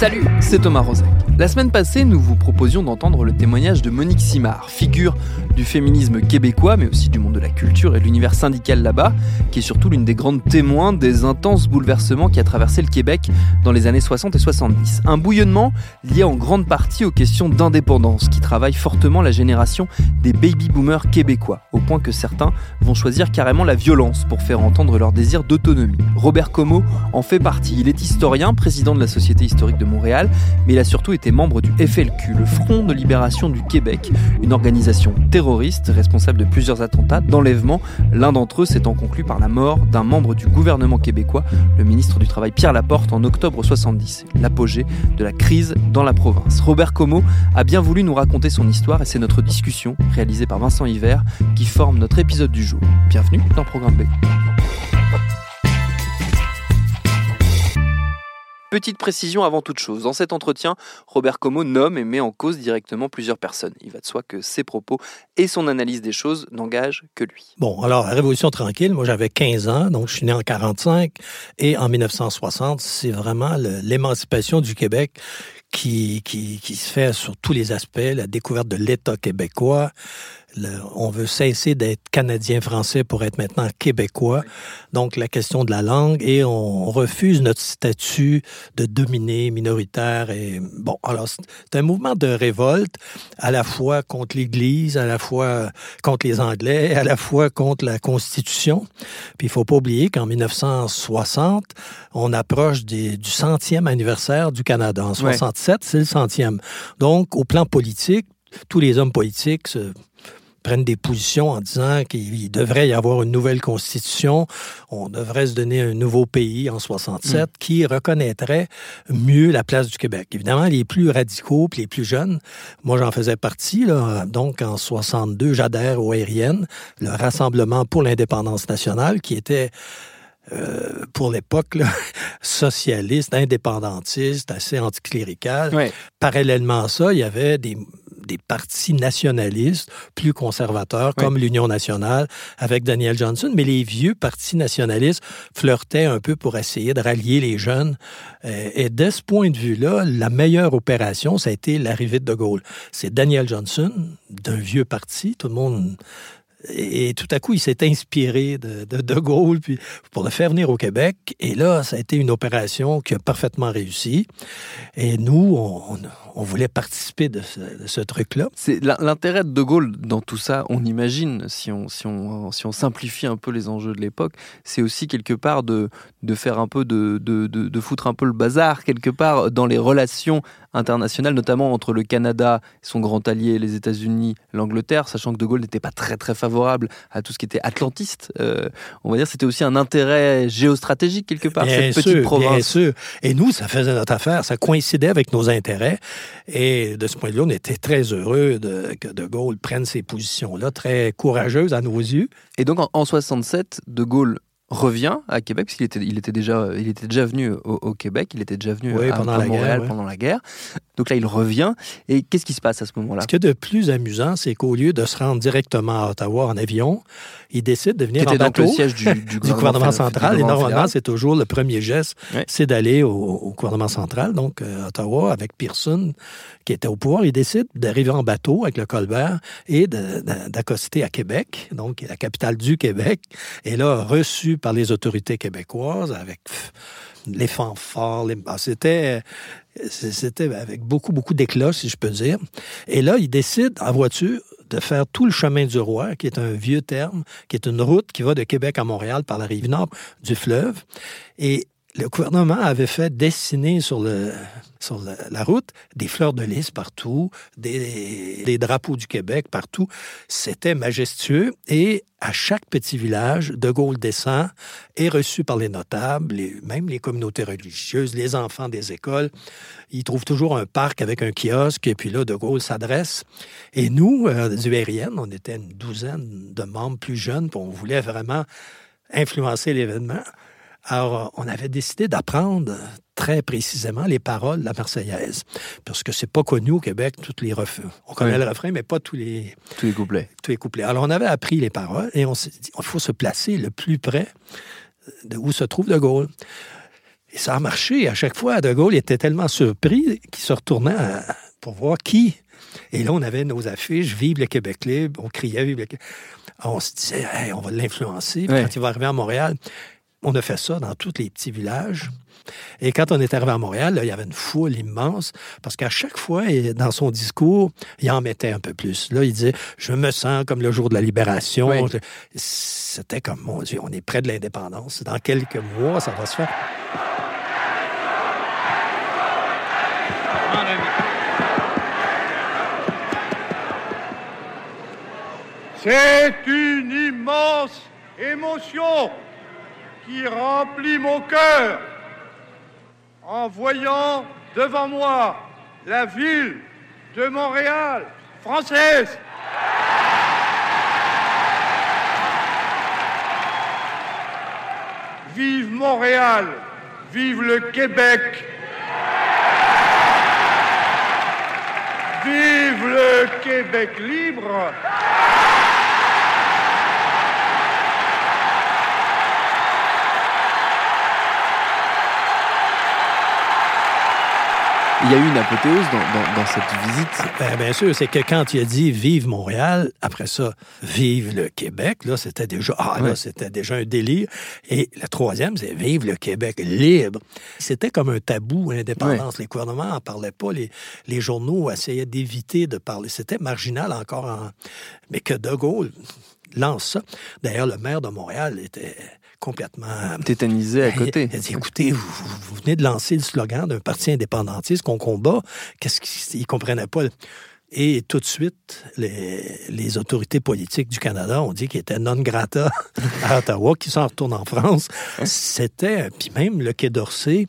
Salut, c'est Thomas Roset. La semaine passée, nous vous proposions d'entendre le témoignage de Monique Simard, figure du féminisme québécois, mais aussi du monde de la culture et de l'univers syndical là-bas, qui est surtout l'une des grandes témoins des intenses bouleversements qui a traversé le Québec dans les années 60 et 70. Un bouillonnement lié en grande partie aux questions d'indépendance, qui travaillent fortement la génération des baby-boomers québécois, au point que certains vont choisir carrément la violence pour faire entendre leur désir d'autonomie. Robert Como en fait partie. Il est historien, président de la Société historique de Montréal, mais il a surtout été membre du FLQ, le Front de libération du Québec, une organisation terroriste responsable de plusieurs attentats, d'enlèvements. L'un d'entre eux s'étant conclu par la mort d'un membre du gouvernement québécois, le ministre du Travail Pierre Laporte, en octobre 70, l'apogée de la crise dans la province. Robert Como a bien voulu nous raconter son histoire et c'est notre discussion, réalisée par Vincent Hiver, qui forme notre épisode du jour. Bienvenue dans Programme B. Petite précision avant toute chose, dans cet entretien, Robert Como nomme et met en cause directement plusieurs personnes. Il va de soi que ses propos et son analyse des choses n'engagent que lui. Bon, alors, Révolution tranquille, moi j'avais 15 ans, donc je suis né en 45, et en 1960, c'est vraiment l'émancipation du Québec qui, qui, qui, se fait sur tous les aspects, la découverte de l'État québécois, on veut cesser d'être canadien-français pour être maintenant québécois. Donc, la question de la langue et on refuse notre statut de dominé minoritaire. Et bon, alors, c'est un mouvement de révolte à la fois contre l'Église, à la fois contre les Anglais, à la fois contre la Constitution. Puis, il faut pas oublier qu'en 1960, on approche du centième anniversaire du Canada. En 67, c'est le centième. Donc, au plan politique, tous les hommes politiques se prennent des positions en disant qu'il devrait y avoir une nouvelle constitution, on devrait se donner un nouveau pays en 67 mm. qui reconnaîtrait mieux la place du Québec. Évidemment, les plus radicaux puis les plus jeunes, moi j'en faisais partie, là, donc en 62, j'adhère au aérienne, le Rassemblement pour l'indépendance nationale, qui était euh, pour l'époque, socialiste, indépendantiste, assez anticlérical. Parallèlement à ça, il y avait des, des partis nationalistes plus conservateurs, comme l'Union nationale avec Daniel Johnson, mais les vieux partis nationalistes flirtaient un peu pour essayer de rallier les jeunes. Euh, et de ce point de vue-là, la meilleure opération, ça a été l'arrivée de De Gaulle. C'est Daniel Johnson, d'un vieux parti, tout le monde et, tout à coup, il s'est inspiré de, de, Gaulle puis, pour le faire venir au Québec. Et là, ça a été une opération qui a parfaitement réussi. Et nous, on, voulait participer de ce, truc-là. C'est l'intérêt de De Gaulle dans tout ça, on imagine, si on, si on, si on simplifie un peu les enjeux de l'époque, c'est aussi quelque part de, faire un peu de, de, foutre un peu le bazar quelque part dans les relations internationales, notamment entre le Canada, son grand allié, les États-Unis, l'Angleterre, sachant que De Gaulle n'était pas très très favorable à tout ce qui était atlantiste. Euh, on va dire c'était aussi un intérêt géostratégique quelque part, cette petite province. Bien sûr. Et nous, ça faisait notre affaire, ça coïncidait avec nos intérêts. Et de ce point de vue, on était très heureux de, que De Gaulle prenne ces positions-là, très courageuses à nos yeux. Et donc, en, en 67, De Gaulle revient à Québec, parce qu'il était, il était, déjà, il était déjà venu au, Québec, il était déjà venu à, pendant la Montréal pendant la guerre. Donc là, il revient. Et qu'est-ce qui se passe à ce moment-là? Ce qui est de plus amusant, c'est qu'au lieu de se rendre directement à Ottawa en avion, il décide de venir en bateau le siège du, du, gouvernement, central. et normalement, c'est toujours le premier geste, c'est d'aller au, gouvernement central, donc euh, Ottawa, avec Pearson, qui était au pouvoir. Il décide d'arriver en bateau avec le Colbert et d'accoster à Québec, donc la capitale du Québec. Et là, reçu par les autorités québécoises avec les fanfares. Les... Ah, c'était, c'était avec beaucoup, beaucoup d'éclat, si je peux dire. Et là, il décide en voiture de faire tout le chemin du roi, qui est un vieux terme, qui est une route qui va de Québec à Montréal par la rive nord du fleuve. Et le gouvernement avait fait dessiner sur, la, route des fleurs de lys partout, des, drapeaux du Québec partout. C'était majestueux et à chaque petit village, De Gaulle descend, est reçu par les notables, même les communautés religieuses, les enfants des écoles. Il trouve toujours un parc avec un kiosque et puis là, De Gaulle s'adresse. Et nous, euh, du URIN, on était une douzaine de membres plus jeunes, puis on voulait vraiment influencer l'événement. Alors, on avait décidé d'apprendre très précisément les paroles de la Marseillaise, parce que c'est pas connu au Québec, toutes les refrains. On connaît le refrain, mais pas tous les... Tous les couplets. Tous les couplets. Alors, on avait appris les paroles et on s'est dit, il faut se placer le plus près de où se trouve De Gaulle. Et ça a marché. À chaque fois, De Gaulle était tellement surpris qu'il se retournait pour voir qui. Et là, on avait nos affiches Vive le Québec libre. On criait Vive le Québec. On se disait, on va l'influencer. Quand il va arriver à Montréal, on a fait ça dans tous les petits villages. Et quand on est arrivé à Montréal, il y avait une foule immense, parce qu'à chaque fois, dans son discours, il en mettait un peu plus. Là, il disait Je me sens comme le jour de la libération. C'était comme, mon Dieu, on est près de l'indépendance. Dans quelques mois, ça va se faire. C'est une immense émotion qui remplit mon cœur en voyant devant moi la ville de Montréal française. Vive Montréal, vive le Québec, vive le Québec libre. Il y a eu une apothéose dans, cette visite. Ben, bien sûr, c'est que quand il a dit Vive Montréal, après ça, Vive le Québec, là, c'était déjà, ah, là, c'était déjà un délire. Et le troisième, c'est Vive le Québec libre. C'était comme un tabou, l'indépendance. Les gouvernements n'en parlaient pas. Les, les journaux essayaient d'éviter de parler. C'était marginal encore. Mais que De Gaulle lance ça. D'ailleurs, le maire de Montréal était complètement... Tétanisé à côté. Il a dit, écoutez, vous, venez de lancer le slogan d'un parti indépendantiste qu'on combat. Qu'est-ce qu'il ne comprenait pas? Et tout de suite, les, autorités politiques du Canada ont dit qu'il était non grata à Ottawa, qu'il s'en retourne en France. C'était, puis même le Quai d'Orsay,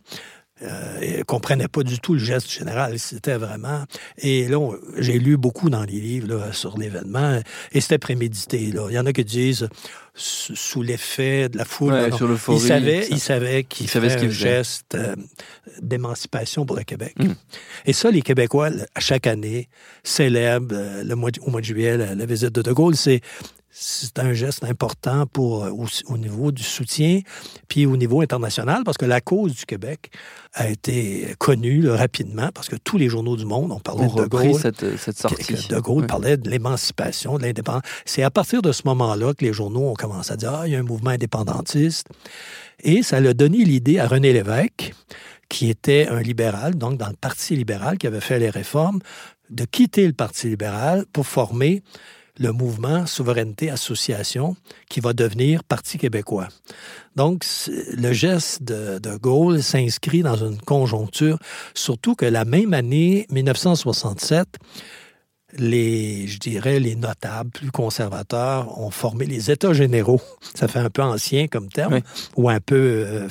euh, comprenait pas du tout le geste général. C'était vraiment. Et là, j'ai lu beaucoup dans les livres sur l'événement, et c'était prémédité. Là. Il y en a qui disent sous l'effet de la foule. il savait, il savait qu'il faisait un geste euh, d'émancipation pour le Québec. Hmm. Et ça, les Québécois, à chaque année, célèbrent euh, le mois, au mois de juillet la, visite de De Gaulle. C'est c'est un geste important pour, euh, au, niveau du soutien, puis au niveau international, parce que la cause du Québec a été connue rapidement, parce que tous les journaux du monde ont parlé de De Gaulle. Cette, cette sortie. de Gaulle parlait de l'émancipation, de l'indépendance. C'est à partir de ce moment-là que les journaux ont commencé à dire Ah, il y a un mouvement indépendantiste. Et ça a donné l'idée à René Lévesque, qui était un libéral, donc dans le Parti libéral, qui avait fait les réformes, de quitter le Parti libéral pour former le mouvement Souveraineté Association qui va devenir Parti québécois. Donc, le geste de, de Gaulle s'inscrit dans une conjoncture, surtout que la même année, 1967, les, je dirais, les notables plus conservateurs ont formé les États généraux. Ça fait un peu ancien comme terme, ou un peu euh,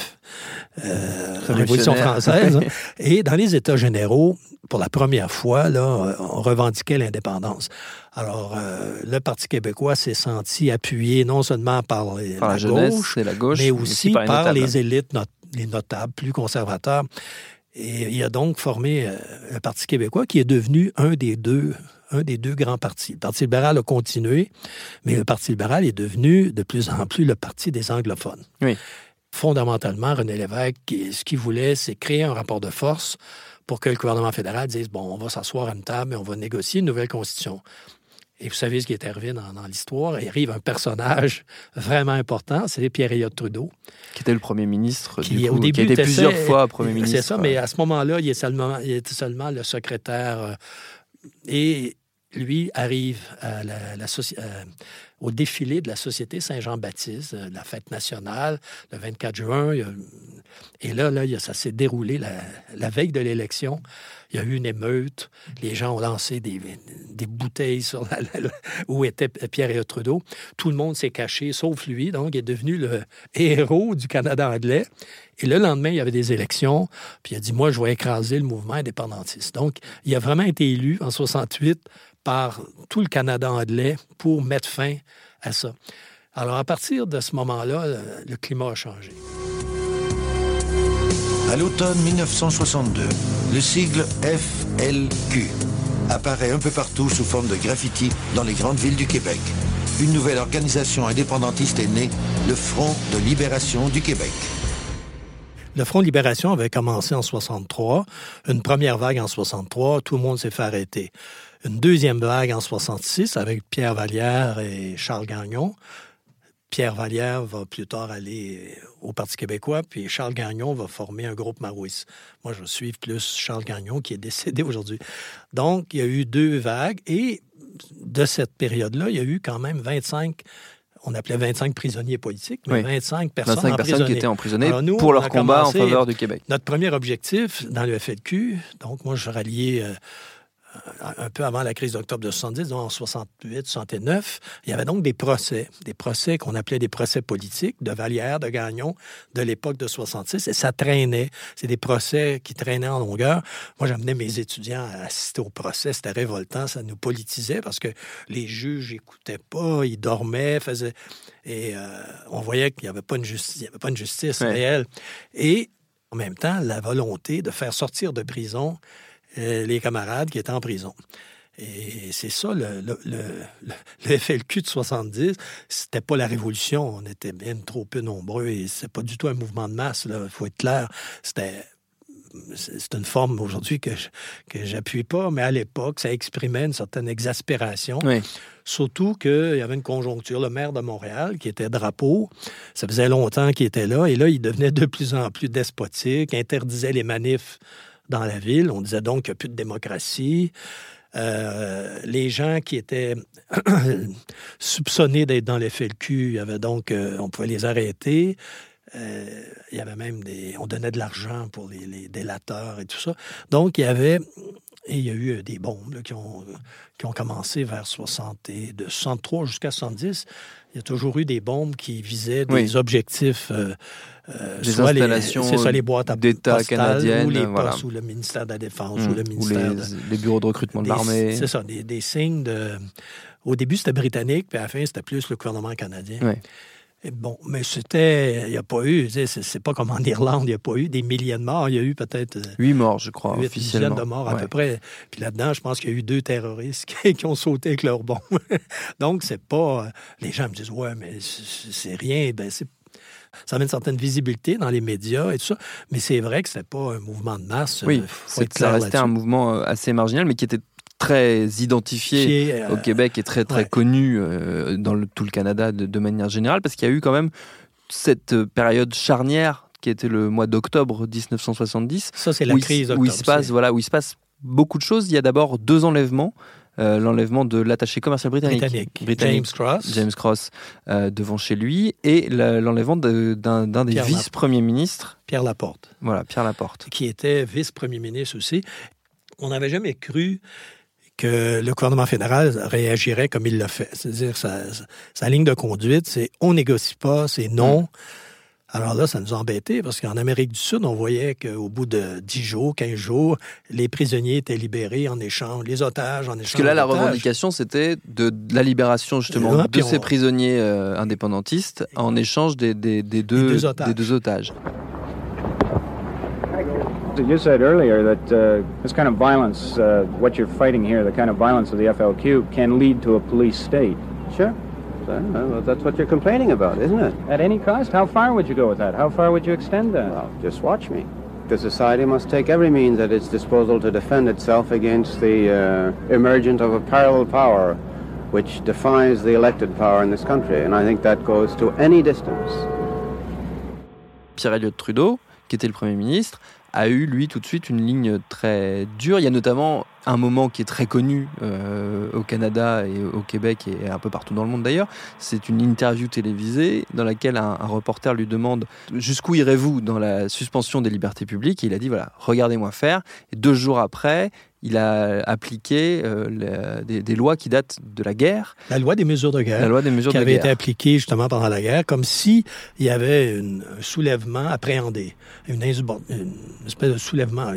euh, Révolution française. Hein. Et dans les États généraux, pour la première fois, là, on revendiquait l'indépendance. Alors, euh, le Parti québécois s'est senti appuyé non seulement par, la, gauche, la, gauche, mais aussi, par, les élites, les notables plus conservateurs. Et il a donc formé le Parti québécois qui est devenu un des deux un des deux grands partis. Le Parti libéral a continué, mais le Parti libéral est devenu de plus en plus le parti des anglophones. Oui. Fondamentalement, René Lévesque, ce qu'il voulait, c'est créer un rapport de force pour que le gouvernement fédéral dise, bon, on va s'asseoir à une table et on va négocier une nouvelle constitution. Et vous savez ce qui est arrivé dans, l'histoire? Il arrive un personnage vraiment important, c'est Pierre-Éliott Trudeau. Qui était le premier ministre, qui, au début, qui était plusieurs fois premier ministre. C'est ça, mais à ce moment-là, il, seulement, il était seulement le secrétaire. Euh, et lui arrive à la, euh, au défilé de la Société Saint-Jean-Baptiste, euh, la fête nationale, le 24 juin. Et là, là ça s'est déroulé la, veille de l'élection. Il y a eu une émeute. Les gens ont lancé des, des bouteilles sur où était Pierre Trudeau. Tout le monde s'est caché, sauf lui. Donc, il est devenu le héros du Canada anglais. Et le lendemain, il y avait des élections. Puis il a dit, moi, je vais écraser le mouvement indépendantiste. Donc, il a vraiment été élu en 68 par tout le Canada anglais pour mettre fin à ça. Alors, à partir de ce moment-là, le climat a changé. À l'automne 1962, le sigle FLQ apparaît un peu partout sous forme de graffiti dans les grandes villes du Québec. Une nouvelle organisation indépendantiste est née, le Front de libération du Québec. Le Front de libération avait commencé en 63, une première vague en 63, tout le monde s'est fait arrêter. Une deuxième vague en 66 avec Pierre Vallière et Charles Gagnon. Pierre Vallière va plus tard aller au Parti québécois, puis Charles Gagnon va former un groupe Marouis. Moi, je suis plus Charles Gagnon qui est décédé aujourd'hui. Donc, il y a eu deux vagues et de cette période-là, il y a eu quand même 25 on appelait 25 prisonniers politiques, mais 25 personnes 25 personnes qui étaient emprisonnées pour leur combat en faveur du Québec. Notre premier objectif dans le FLQ, donc moi je ralliais euh, un peu avant la crise d'octobre de 70, donc en 68, 69, il y avait donc des procès, des procès qu'on appelait des procès politiques de Vallière, de Gagnon, de l'époque de 66, et ça traînait. C'est des procès qui traînaient en longueur. Moi, j'amenais mes étudiants à assister au procès, c'était révoltant, ça nous politisait parce que les juges n'écoutaient pas, ils dormaient, faisaient... Et euh, on voyait qu'il n'y avait pas une justice, avait pas une justice réelle. Et en même temps, la volonté de faire sortir de prison les camarades qui étaient en prison. Et c'est ça, le, le, FLQ de 70, c'était pas la révolution. On était bien trop peu nombreux et c'est pas du tout un mouvement de masse, il faut être clair. C'était c'est une forme aujourd'hui que, que j'appuie pas, mais à l'époque, ça exprimait une certaine exaspération. Surtout qu'il y avait une conjoncture. Le maire de Montréal, qui était drapeau, ça faisait longtemps qu'il était là, et là, il devenait de plus en plus despotique, interdisait les manifs dans la ville. On disait donc qu'il n'y a plus de démocratie. Euh, les gens qui étaient soupçonnés d'être dans les FLQ, y donc, euh, on pouvait les arrêter. Euh, il y avait même on donnait de l'argent pour les, délateurs et tout ça. Donc il y avait, et il y a eu des bombes qui, ont, qui ont commencé vers 60 et de 63 jusqu'à 70. Il y a toujours eu des bombes qui visaient des objectifs euh, des installations c'est ça, les boîtes d'État canadiennes, ou les postes, ou le ministère de la Défense, ou le ministère... les, bureaux de recrutement de l'armée. C'est ça, des, signes de... Au début, c'était britannique, puis à la fin, c'était plus le gouvernement canadien. Bon, mais c'était. Il n'y a pas eu. C'est pas comme en Irlande, il n'y a pas eu des milliers de morts. Il y a eu peut-être. Euh, huit morts, je crois, huit officiellement. de morts à peu près. Puis là-dedans, je pense qu'il y a eu deux terroristes qui ont sauté avec leurs bombes. Donc, c'est pas. Euh, les gens me disent, ouais, mais c'est rien. Ben, c'est ça avait une certaine visibilité dans les médias et tout ça. Mais c'est vrai que c'était pas un mouvement de masse. Oui, euh, ça restait un mouvement assez marginal, mais qui était très identifié au euh, Québec et très très connu dans tout le Canada de, manière générale, parce qu'il y a eu quand même cette période charnière qui était le mois d'octobre 1970. Ça, c'est la crise où il se passe, voilà, où il se passe beaucoup de choses. Il y a d'abord deux enlèvements. Euh, l'enlèvement de l'attaché commercial britannique, James Cross, James Cross euh, devant chez lui, et l'enlèvement d'un des vice-premiers ministres. Pierre Laporte. Voilà, Pierre Laporte. Qui était vice-premier ministre aussi. On n'avait jamais cru que le gouvernement fédéral réagirait comme il l'a fait. C'est-à-dire sa, sa, ligne de conduite, c'est on négocie pas, c'est non. Mm. Alors là, ça nous a embêtés parce qu'en Amérique du Sud, on voyait qu'au bout de 10 jours, 15 jours, les prisonniers étaient libérés en échange, les otages en échange. Parce que là, la revendication, c'était de, la libération justement de ces prisonniers euh, indépendantistes en échange des, des, des, deux, des, deux, otages. You said earlier that uh, this kind of violence, uh, what you're fighting here, the kind of violence of the FLQ, can lead to a police state. Sure. Well, that's what you're complaining about, isn't it? At any cost? How far would you go with that? How far would you extend that? Well, just watch me. The society must take every means at its disposal to defend itself against the uh, emergence of a parallel power which defies the elected power in this country. And I think that goes to any distance. Pierre Elliott Trudeau, qui était le Premier ministre, a eu, lui, tout de suite une ligne très dure. Il y a notamment un moment qui est très connu euh, au Canada et au Québec et un peu partout dans le monde d'ailleurs. C'est une interview télévisée dans laquelle un, reporter lui demande jusqu'où irez-vous dans la suspension des libertés publiques? Et il a dit voilà, regardez-moi faire. Deux jours après, il a appliqué euh, des, lois qui datent de la guerre. La loi des mesures de guerre. La loi des mesures qui de avait guerre. été appliquée justement pendant la guerre, comme si il y avait un soulèvement appréhendé, une, une, espèce de soulèvement.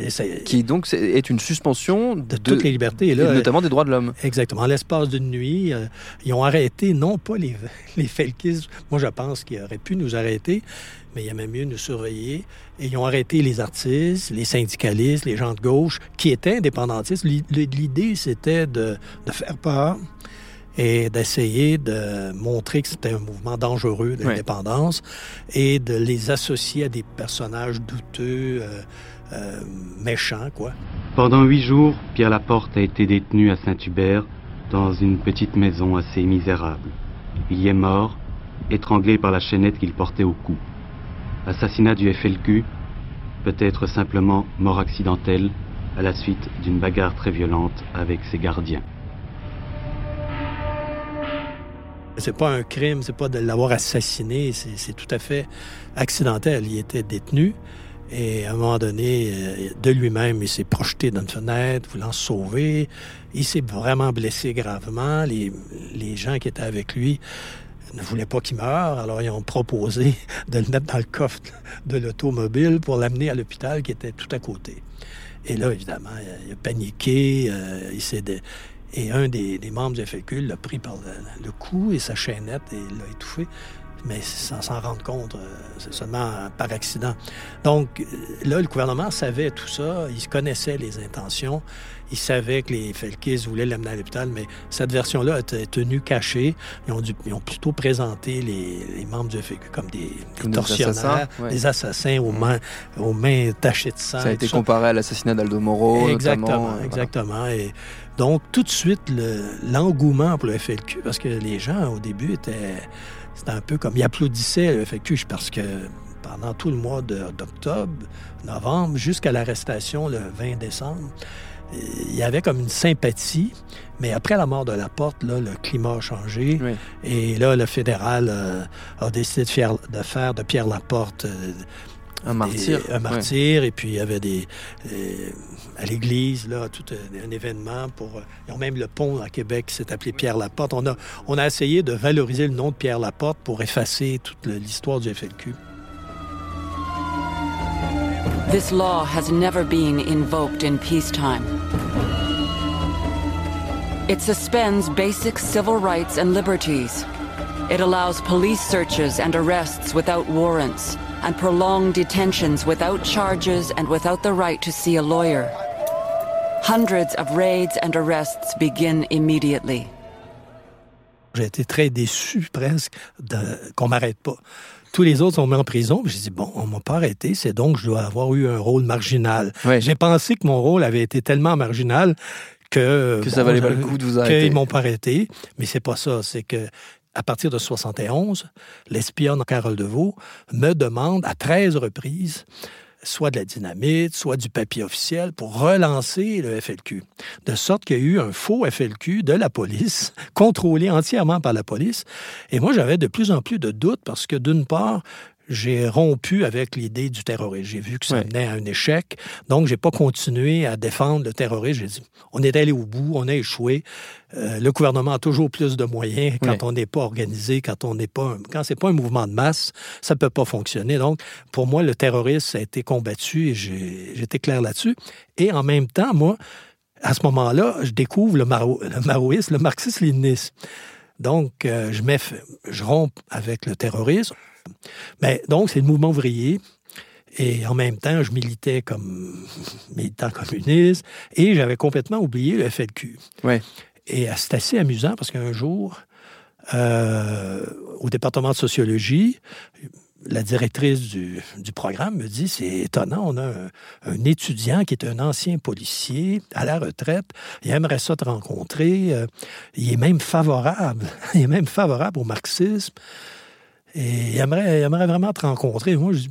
Qui donc est une suspension de, toutes les libertés, et là, notamment des droits de l'homme. Exactement. En l'espace d'une nuit, euh, ils ont arrêté non pas les les felkistes. Moi, je pense qu'ils auraient pu nous arrêter, mais il y a même mieux nous surveiller. Et ils ont arrêté les artistes, les syndicalistes, les gens de gauche qui étaient indépendantistes. L'idée, c'était de, de, faire peur et d'essayer de montrer que c'était un mouvement dangereux d'indépendance et de les associer à des personnages douteux, euh, euh, méchants, quoi. Pendant huit jours, Pierre Laporte a été détenu à Saint-Hubert dans une petite maison assez misérable. Il y est mort, étranglé par la chaînette qu'il portait au cou. Assassinat du FLQ, peut-être simplement mort accidentelle à la suite d'une bagarre très violente avec ses gardiens. C'est pas un crime, c'est pas de l'avoir assassiné, c'est tout à fait accidentel. Il était détenu et à un moment donné, euh, de lui-même, il s'est projeté dans une fenêtre, voulant se sauver. Il s'est vraiment blessé gravement. Les, les gens qui étaient avec lui ne voulaient pas qu'il meure, alors ils ont proposé de le mettre dans le coffre de l'automobile pour l'amener à l'hôpital qui était tout à côté. Et là, évidemment, il a paniqué, euh, il s'est... Et un des, membres du FLQ l'a pris par le, cou et sa chaînette et l'a étouffé mais sans s'en rendre compte, euh, c'est seulement par accident. Donc euh, là, le gouvernement savait tout ça, il connaissait les intentions, il savait que les Felkis voulaient l'amener à l'hôpital, mais cette version-là était tenue cachée. Ils ont, dû, ils ont plutôt présenté les, membres du FLQ comme des, tortionnaires, des assassins, aux, mains, aux mains tachées de sang. Ça a été comparé à l'assassinat d'Aldo Moro, exactement, notamment. Exactement. Et donc, tout de suite, l'engouement pour le FLQ, parce que les gens, au début, étaient c'était un peu comme, il applaudissait le parce que pendant tout le mois d'octobre, novembre, jusqu'à l'arrestation le 20 décembre, il y avait comme une sympathie, mais après la mort de Laporte, là, le climat a changé. Et là, le fédéral euh, a décidé de faire, de faire de Pierre Laporte euh, un martyr. un martyr. Et puis, il y avait des. Euh, à l'église, là, tout un, événement pour. Euh, ils ont même le pont à Québec qui s'est appelé Pierre Laporte. On a, on a essayé de valoriser le nom de Pierre Laporte pour effacer toute l'histoire du FLQ. This law has never been invoked in peacetime. It suspends basic civil rights and liberties. It allows police searches and arrests without warrants and prolonged detentions without charges and without the right to see a lawyer. Hundreds of raids and arrests begin immediately. J'ai été très déçu presque qu'on m'arrête pas. Tous les autres sont mis en prison. J'ai dit, bon, on m'a pas arrêté, c'est donc je dois avoir eu un rôle marginal. J'ai pensé que mon rôle avait été tellement marginal que... Que ça valait pas le coup de vous arrêter. Qu'ils m'ont pas arrêté. Mais c'est pas ça. C'est que à partir de 71, l'espionne Carole Deveau me demande à 13 reprises soit de la dynamite, soit du papier officiel pour relancer le FLQ. De sorte qu'il y a eu un faux FLQ de la police, contrôlé entièrement par la police. Et moi, j'avais de plus en plus de doutes parce que, d'une part, j'ai rompu avec l'idée du terrorisme. J'ai vu que ça menait à un échec. Donc, j'ai pas continué à défendre le terrorisme. J'ai dit, on est allé au bout, on a échoué. Euh, le gouvernement a toujours plus de moyens quand on n'est pas organisé, quand on n'est pas, quand c'est pas un mouvement de masse, ça peut pas fonctionner. Donc, pour moi, le terrorisme a été combattu et j'étais clair là-dessus. Et en même temps, moi, à ce moment-là, je découvre le, le maoïsme, le marxisme-léninisme. Donc, euh, je, je romps avec le terrorisme. Mais donc, c'est le mouvement ouvrier. Et en même temps, je militais comme militant communiste et j'avais complètement oublié le FLQ. Ouais. Et euh, c'est assez amusant parce qu'un jour, euh, au département de sociologie, la directrice du, programme me dit c'est étonnant, on a un, un, étudiant qui est un ancien policier à la retraite, il aimerait ça te rencontrer, euh, il est même favorable, il est même favorable au marxisme. Et il aimerait, vraiment te rencontrer. Moi, je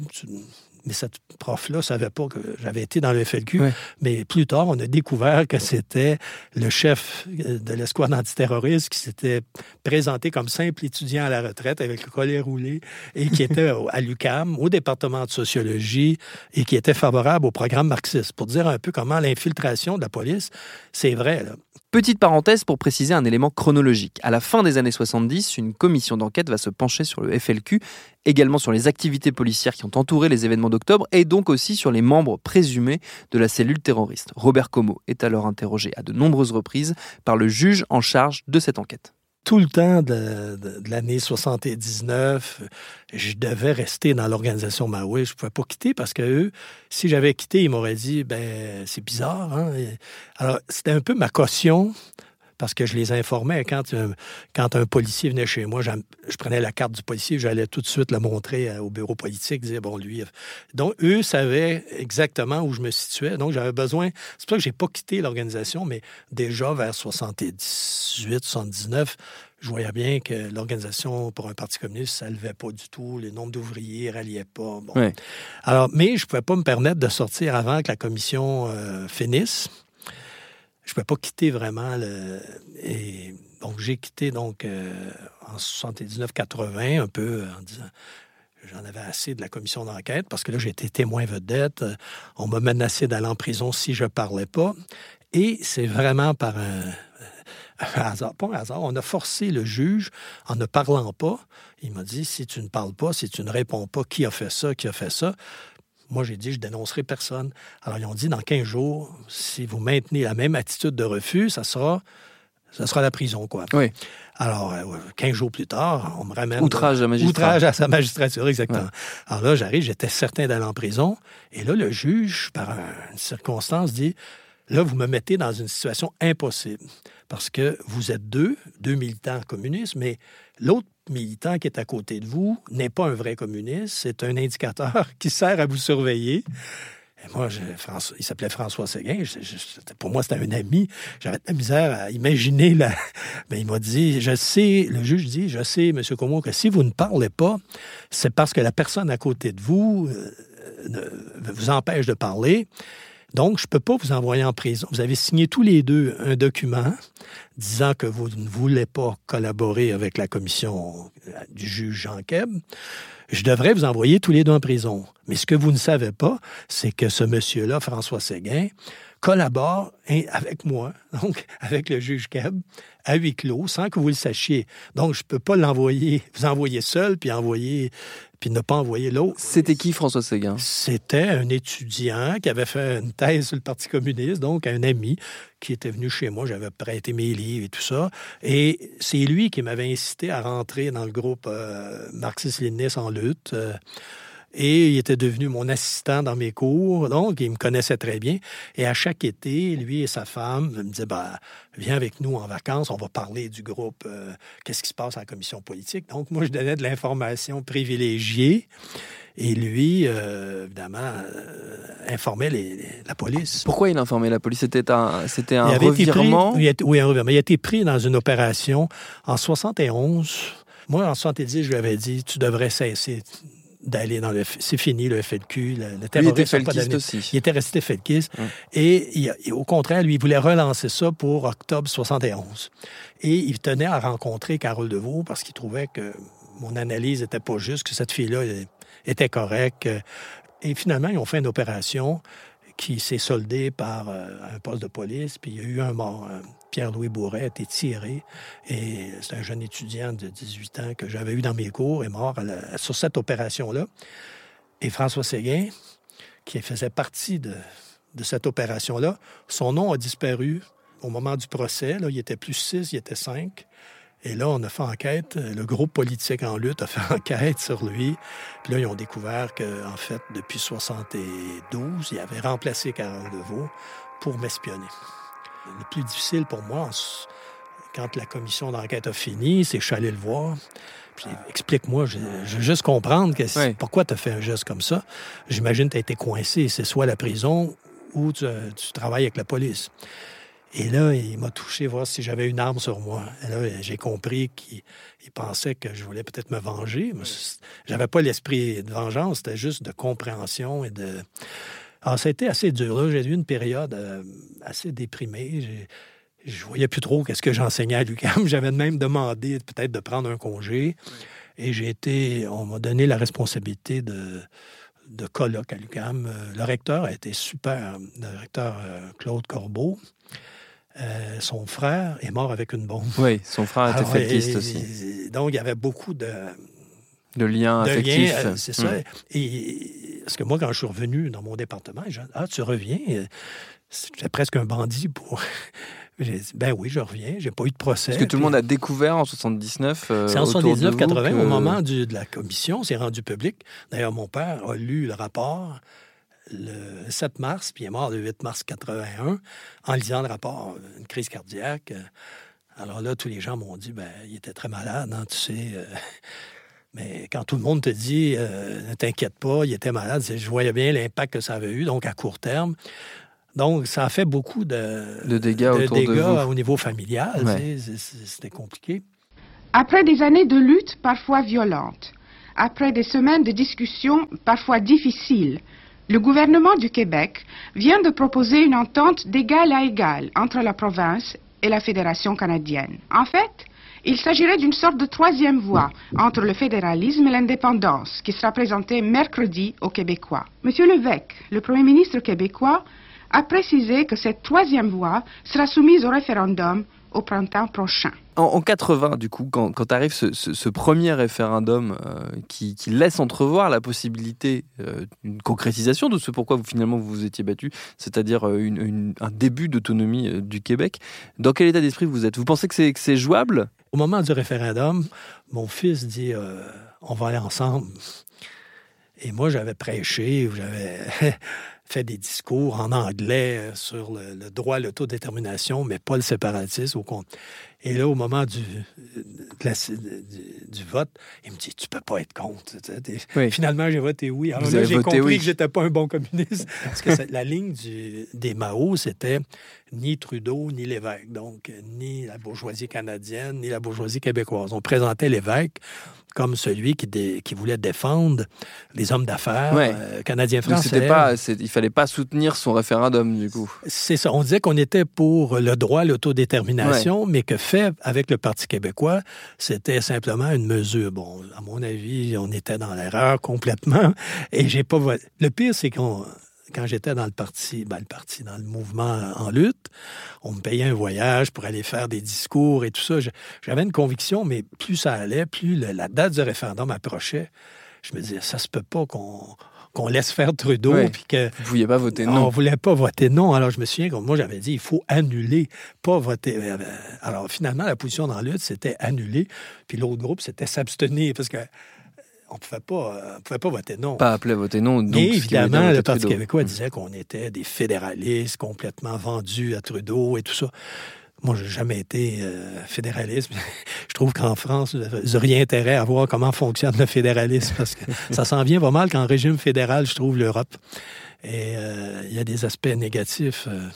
mais cette prof-là ne savait pas que j'avais été dans le FLQ. Mais plus tard, on a découvert que c'était le chef euh, de l'escouade antiterroriste qui s'était présenté comme simple étudiant à la retraite avec le collet roulé et qui était à l'UCAM, au département de sociologie et qui était favorable au programme marxiste. Pour dire un peu comment l'infiltration de la police, c'est vrai. Là. Petite parenthèse pour préciser un élément chronologique. À la fin des années 70, une commission d'enquête va se pencher sur le FLQ, également sur les activités policières qui ont entouré les événements d'octobre et donc aussi sur les membres présumés de la cellule terroriste. Robert Como est alors interrogé à de nombreuses reprises par le juge en charge de cette enquête tout le temps de, l'année 79, je devais rester dans l'organisation Maui. Je ne pouvais pas quitter parce que eux, si j'avais quitté, ils m'auraient dit, ben c'est bizarre. Hein? Alors, c'était un peu ma caution parce que je les informais. Quand, euh, quand un policier venait chez moi, je prenais la carte du policier, j'allais tout de suite la montrer euh, au bureau politique, disais, bon, lui. Donc, eux savaient exactement où je me situais. Donc, j'avais besoin. C'est pour ça que je n'ai pas quitté l'organisation, mais déjà vers 78, 79, je voyais bien que l'organisation pour un parti communiste, ça ne levait pas du tout. Les nombres d'ouvriers ne ralliaient pas. Alors, mais je ne pouvais pas me permettre de sortir avant que la commission euh, finisse je ne pouvais pas quitter vraiment. Le... Donc, j'ai quitté donc, euh, en 79-80, un peu en disant j'en avais assez de la commission d'enquête parce que là, j'étais témoin vedette. On m'a menacé d'aller en prison si je ne parlais pas. Et c'est vraiment par un, hasard, pas un hasard, on a forcé le juge en ne parlant pas. Il m'a dit si tu ne parles pas, si tu ne réponds pas, qui a fait ça, qui a fait ça, moi, j'ai dit, je dénoncerai personne. Alors, ils ont dit, dans 15 jours, si vous maintenez la même attitude de refus, ça sera, ça sera la prison, quoi. Oui. Alors, 15 euh, jours plus tard, on me ramène... Outrage à magistrat. Outrage à sa magistrature, exactement. Alors là, j'arrive, j'étais certain d'aller en prison. Et là, le juge, par une circonstance, dit, là, vous me mettez dans une situation impossible. Parce que vous êtes deux, deux militants communistes, mais l'autre militant qui est à côté de vous n'est pas un vrai communiste, c'est un indicateur qui sert à vous surveiller. Moi, il s'appelait François Séguin. pour moi, c'était un ami. J'avais de la misère à imaginer. La... Mais il m'a dit, je sais, le juge dit, je sais, M. Como, que si vous ne parlez pas, c'est parce que la personne à côté de vous euh, vous empêche de parler. Donc, je ne peux pas vous envoyer en prison. Vous avez signé tous les deux un document disant que vous ne voulez pas collaborer avec la commission euh, du juge Jean Keb. Je devrais vous envoyer tous les deux en prison. Mais ce que vous ne savez pas, c'est que ce monsieur-là, François Séguin, collabore avec moi, donc avec le juge Keb, à huis clos, sans que vous le sachiez. Donc, je ne peux pas l'envoyer, vous envoyer seul, puis envoyer puis ne pas envoyer l'autre. C'était qui François Séguin? C'était un étudiant qui avait fait une thèse sur le Parti communiste, donc un ami qui était venu chez moi. J'avais prêté mes livres et tout ça. Et c'est lui qui m'avait incité à rentrer dans le groupe euh, marxiste-léniniste en lutte. Euh, et il était devenu mon assistant dans mes cours, donc il me connaissait très bien. Et à chaque été, lui et sa femme me disaient bah, Viens avec nous en vacances, on va parler du groupe, euh, qu'est-ce qui se passe en commission politique. Donc, moi, je donnais de l'information privilégiée. Et lui, euh, évidemment, euh, informait la police. Pourquoi il informait la police? C'était un, c'était un revirement? oui, un revirement. Il a été pris dans une opération en 71. Moi, en 70, je lui avais dit, tu devrais cesser d'aller dans le... C'est fini, le FLQ, le, le terrorisme. Il était aussi. Il était resté felkiste. Et, au contraire, lui, il voulait relancer ça pour octobre 71. Et il tenait à rencontrer Carole Deveau parce qu'il trouvait que mon analyse n'était pas juste, que cette fille-là était correcte. Et finalement, ils ont fait une opération qui s'est soldée par euh, un poste de police, puis il y a eu un mort. Pierre-Louis Bourret a été tiré. Et c'est un jeune étudiant de 18 ans que j'avais eu dans mes cours, est mort sur cette opération-là. Et François Séguin, qui faisait partie de, cette opération-là, son nom a disparu au moment du procès. Là, il était plus six, il était cinq. Et là, on a fait enquête. Le groupe politique en lutte a fait enquête sur lui. Puis là, ils ont découvert qu'en fait, depuis 72, il avait remplacé Carole Deveau pour m'espionner. Le plus difficile pour moi, quand la commission d'enquête a fini, c'est que je suis allé le voir. Puis explique-moi, je, veux juste comprendre que pourquoi tu as fait un geste comme ça. J'imagine que tu as été coincé. C'est soit la prison ou tu, travailles avec la police. Et là, il m'a touché voir si j'avais une arme sur moi. Et là, j'ai compris qu'il pensait que je voulais peut-être me venger. J'avais pas l'esprit de vengeance, c'était juste de compréhension et de. Alors, ça a été assez dur. J'ai eu une période euh, assez déprimée. Je voyais plus trop qu'est-ce que j'enseignais à l'UQAM. J'avais même demandé peut-être de prendre un congé. Et j'ai été. On m'a donné la responsabilité de de colloque à l'UQAM. Euh, le recteur a été super, le recteur euh, Claude Corbeau. Euh, son frère est mort avec une bombe. Oui, son frère était fétiste aussi. Donc, il y avait beaucoup de... De liens affectifs. Euh, c'est ça. Mm. Et, parce que moi, quand je suis revenu dans mon département, je ah, tu reviens? C'était presque un bandit pour... J'ai dit, ben oui, je reviens. J'ai pas eu de procès. Parce que tout le monde a découvert en 79. Euh, c'est en 79-80, au moment de la commission, c'est rendu public. D'ailleurs, mon père a lu le rapport le 7 mars, puis il est mort le 8 mars 81 en lisant le rapport, une crise cardiaque. Alors là, tous les gens m'ont dit, ben, il était très malade, hein, tu sais. Euh, mais quand tout le monde te dit, euh, ne t'inquiète pas, il était malade, je voyais bien l'impact que ça avait eu, donc à court terme. Donc, ça a fait beaucoup de, de dégâts, au niveau familial. C'était compliqué. Après des années de lutte parfois violentes, après des semaines de discussions parfois difficiles, le gouvernement du Québec vient de proposer une entente d'égal à égal entre la province et la Fédération canadienne. En fait, il s'agirait d'une sorte de troisième voie entre le fédéralisme et l'indépendance qui sera présentée mercredi aux Québécois. Monsieur Lévesque, le Premier ministre québécois, a précisé que cette troisième voie sera soumise au référendum au printemps prochain. En, 80, du coup, quand, arrive ce, premier référendum euh, qui, laisse entrevoir la possibilité euh, d'une concrétisation de ce pourquoi vous, finalement vous vous étiez battu, c'est-à-dire euh, un début d'autonomie du Québec, dans quel état d'esprit vous êtes? Vous pensez que c'est jouable? Au moment du référendum, mon fils dit on va aller ensemble. Et moi, j'avais prêché, j'avais fait des discours en anglais euh, sur le, droit à l'autodétermination, mais pas le séparatisme. Et là, au moment du, du, vote, il me dit Tu peux pas être contre. Finalement, j'ai voté oui. Alors là, j'ai compris oui. que j'étais pas un bon communiste. Parce que la ligne des Mao, c'était ni Trudeau, ni l'évêque. Donc, ni la bourgeoisie canadienne, ni la bourgeoisie québécoise. On présentait l'évêque comme celui qui, qui voulait défendre les hommes d'affaires euh, canadiens français. Pas, il fallait pas soutenir son référendum, du coup. C'est ça. On disait qu'on était pour le droit à l'autodétermination, mais que avec le Parti québécois, c'était simplement une mesure. Bon, à mon avis, on était dans l'erreur complètement. Et j'ai pas... Le pire, c'est qu'on quand j'étais dans le parti, ben, le parti, dans le mouvement en lutte, on me payait un voyage pour aller faire des discours et tout ça. J'avais une conviction, mais plus ça allait, plus la date du référendum approchait. Je me disais, ça se peut pas qu'on laisse faire Trudeau. Puis que Vous ne vouliez pas voter non. On ne voulait pas voter non. Alors, je me souviens, comme moi, j'avais dit, il faut annuler, pas voter. Euh, alors, finalement, la position dans la lutte, c'était annuler. Puis l'autre groupe, c'était s'abstenir. Parce que on ne pouvait, pouvait pas voter non. Pas appeler à voter non. Donc, Et évidemment, le Parti québécois disait qu'on était des fédéralistes complètement vendus à Trudeau et tout ça. Moi, je n'ai jamais été euh, fédéraliste. je trouve qu'en France, vous n'auriez intérêt à voir comment fonctionne le fédéralisme parce que ça s'en vient pas mal qu'en régime fédéral, je trouve, l'Europe. Et euh, il y a des aspects négatifs euh,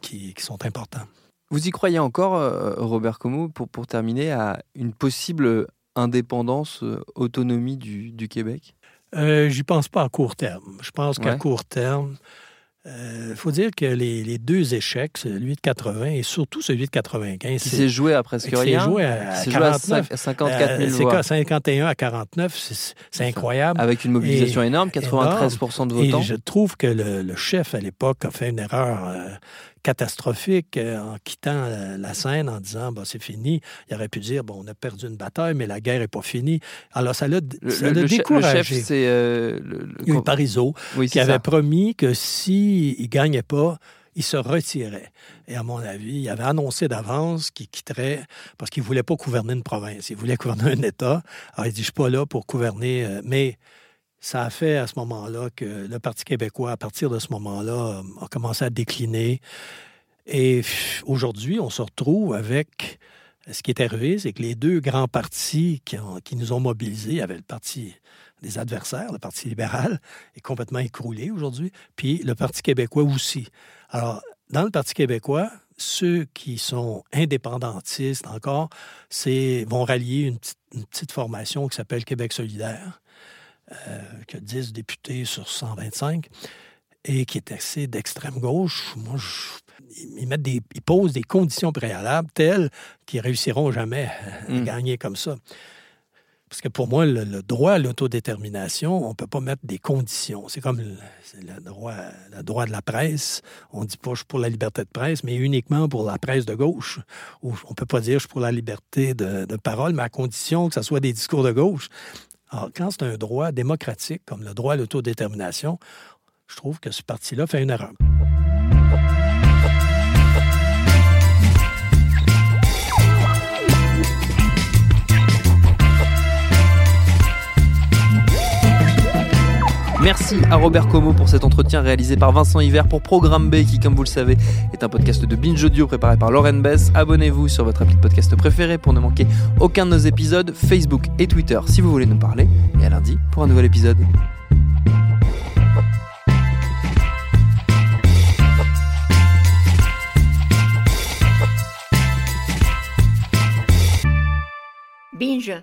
qui, sont importants. Vous y croyez encore, Robert Como, pour, pour terminer, à une possible indépendance, autonomie du, du Québec? J'y pense pas à court terme. Je pense qu'à court terme, il euh, faut dire que les, deux échecs, celui de 80 et surtout celui de 95... Qui s'est joué à presque rien. joué à, 49, 54 000 voix. 51 à 49, c'est incroyable. Avec une mobilisation énorme, 93% de votants. Et je trouve que le, le chef, à l'époque, a fait une erreur catastrophique euh, en quittant la, scène en disant bah, c'est fini. Il aurait pu dire bon, on a perdu une bataille, mais la guerre n'est pas finie. Alors ça l'a découragé. Le chef, c'est. Euh, le, Parizeau, qui avait promis que s'il ne gagnait pas, il se retirait. Et à mon avis, il avait annoncé d'avance qu'il quitterait parce qu'il ne voulait pas gouverner une province. Il voulait gouverner un État. Alors, il dit, je ne suis pas là pour gouverner. Euh, mais ça a fait à ce moment-là que le Parti québécois, à partir de ce moment-là, a commencé à décliner. Et aujourd'hui, on se retrouve avec ce qui est arrivé, c'est que les deux grands partis qui, nous ont mobilisés, avait le parti des adversaires, le Parti libéral, est complètement écroulé aujourd'hui, puis le Parti québécois aussi. Alors, dans le Parti québécois, ceux qui sont indépendantistes encore, vont rallier une petite, formation qui s'appelle Québec solidaire, euh, qui a 10 députés sur 125 et qui est assez d'extrême gauche. Moi, ils, mettent des, ils posent des conditions préalables telles qu'ils réussiront jamais à mmh. gagner comme ça. Parce que pour moi, le, droit à l'autodétermination, on ne peut pas mettre des conditions. C'est comme le, droit, le droit de la presse. On ne dit pas je suis pour la liberté de presse, mais uniquement pour la presse de gauche. Ou on ne peut pas dire je suis pour la liberté de, de, parole, mais à condition que ce soit des discours de gauche. Alors, quand c'est un droit démocratique, comme le droit à l'autodétermination, je trouve que ce parti-là fait une erreur. Merci à Robert Como pour cet entretien réalisé par Vincent Hiver pour Programme B qui, comme vous le savez, est un podcast de Binge Audio préparé par Lauren Bess. Abonnez-vous sur votre appli de podcast préféré pour ne manquer aucun de nos épisodes, Facebook et Twitter si vous voulez nous parler. Et à lundi pour un nouvel épisode. Binge.